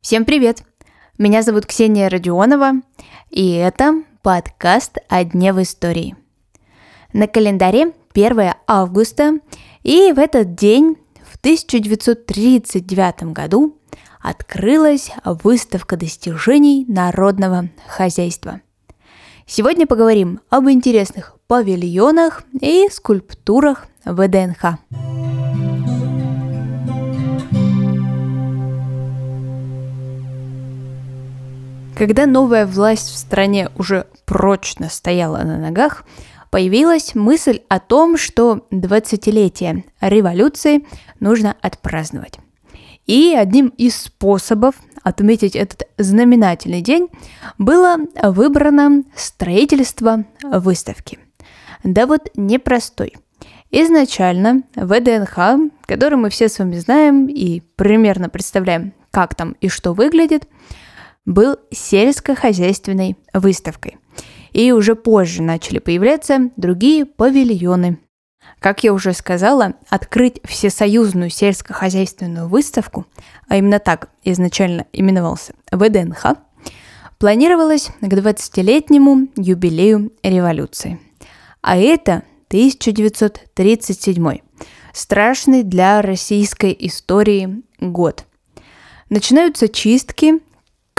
Всем привет! Меня зовут Ксения Родионова, и это подкаст «О дне в истории». На календаре 1 августа, и в этот день, в 1939 году, открылась выставка достижений народного хозяйства. Сегодня поговорим об интересных павильонах и скульптурах ВДНХ. Когда новая власть в стране уже прочно стояла на ногах, появилась мысль о том, что 20-летие революции нужно отпраздновать. И одним из способов отметить этот знаменательный день было выбрано строительство выставки. Да вот непростой. Изначально ВДНХ, который мы все с вами знаем и примерно представляем, как там и что выглядит, был сельскохозяйственной выставкой. И уже позже начали появляться другие павильоны, как я уже сказала, открыть всесоюзную сельскохозяйственную выставку, а именно так изначально именовался ВДНХ, планировалось к 20-летнему юбилею революции. А это 1937 страшный для российской истории год. Начинаются чистки,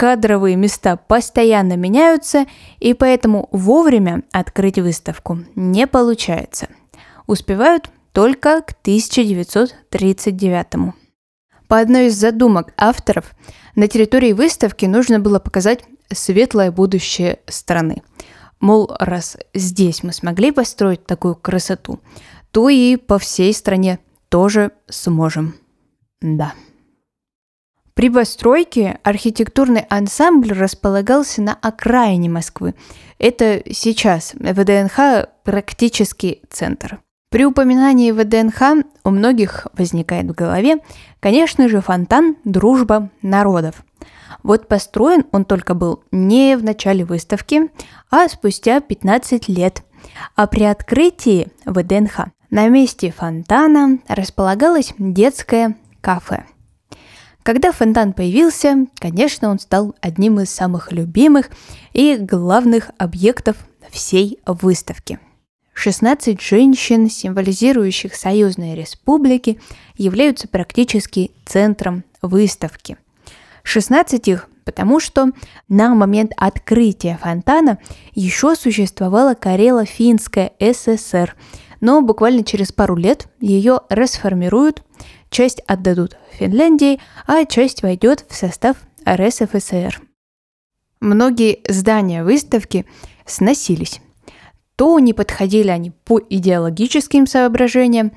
кадровые места постоянно меняются, и поэтому вовремя открыть выставку не получается – успевают только к 1939. По одной из задумок авторов, на территории выставки нужно было показать светлое будущее страны. Мол, раз здесь мы смогли построить такую красоту, то и по всей стране тоже сможем. Да. При постройке архитектурный ансамбль располагался на окраине Москвы. Это сейчас ВДНХ практически центр. При упоминании ВДНХ у многих возникает в голове, конечно же, фонтан «Дружба народов». Вот построен он только был не в начале выставки, а спустя 15 лет. А при открытии ВДНХ на месте фонтана располагалось детское кафе. Когда фонтан появился, конечно, он стал одним из самых любимых и главных объектов всей выставки – 16 женщин, символизирующих союзные республики, являются практически центром выставки. 16 их потому что на момент открытия фонтана еще существовала Карело-Финская ССР, но буквально через пару лет ее расформируют, часть отдадут Финляндии, а часть войдет в состав РСФСР. Многие здания выставки сносились то не подходили они по идеологическим соображениям,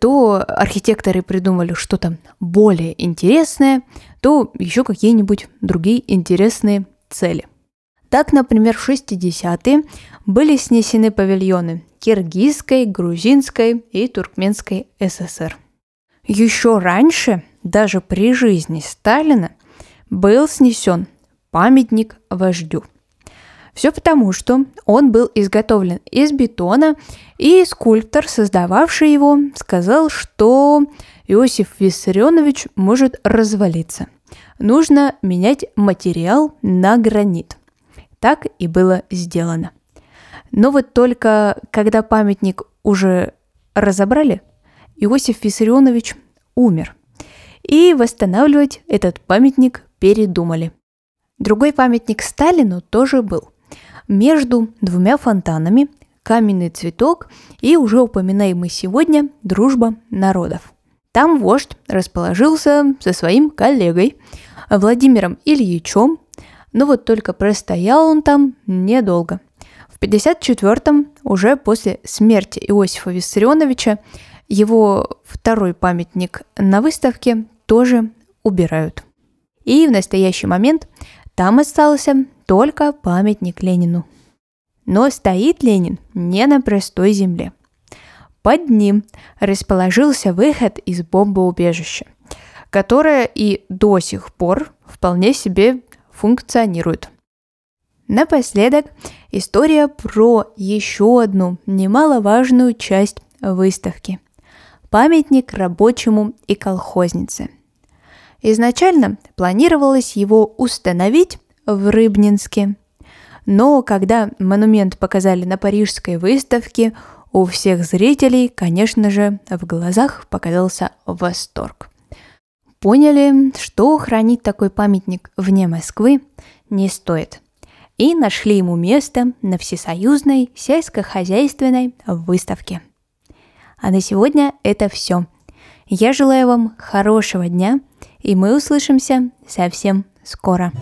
то архитекторы придумали что-то более интересное, то еще какие-нибудь другие интересные цели. Так, например, в 60-е были снесены павильоны Киргизской, Грузинской и Туркменской ССР. Еще раньше, даже при жизни Сталина, был снесен памятник вождю – все потому, что он был изготовлен из бетона, и скульптор, создававший его, сказал, что Иосиф Виссарионович может развалиться. Нужно менять материал на гранит. Так и было сделано. Но вот только когда памятник уже разобрали, Иосиф Виссарионович умер. И восстанавливать этот памятник передумали. Другой памятник Сталину тоже был – между двумя фонтанами каменный цветок и уже упоминаемый сегодня дружба народов. Там вождь расположился со своим коллегой Владимиром Ильичем, но вот только простоял он там недолго. В 54-м, уже после смерти Иосифа Виссарионовича, его второй памятник на выставке тоже убирают. И в настоящий момент там остался только памятник Ленину. Но стоит Ленин не на простой земле. Под ним расположился выход из бомбоубежища, которое и до сих пор вполне себе функционирует. Напоследок история про еще одну немаловажную часть выставки – памятник рабочему и колхознице. Изначально планировалось его установить в Рыбнинске, но когда монумент показали на парижской выставке, у всех зрителей, конечно же, в глазах показался восторг. Поняли, что хранить такой памятник вне Москвы не стоит. И нашли ему место на Всесоюзной сельскохозяйственной выставке. А на сегодня это все. Я желаю вам хорошего дня, и мы услышимся совсем скоро.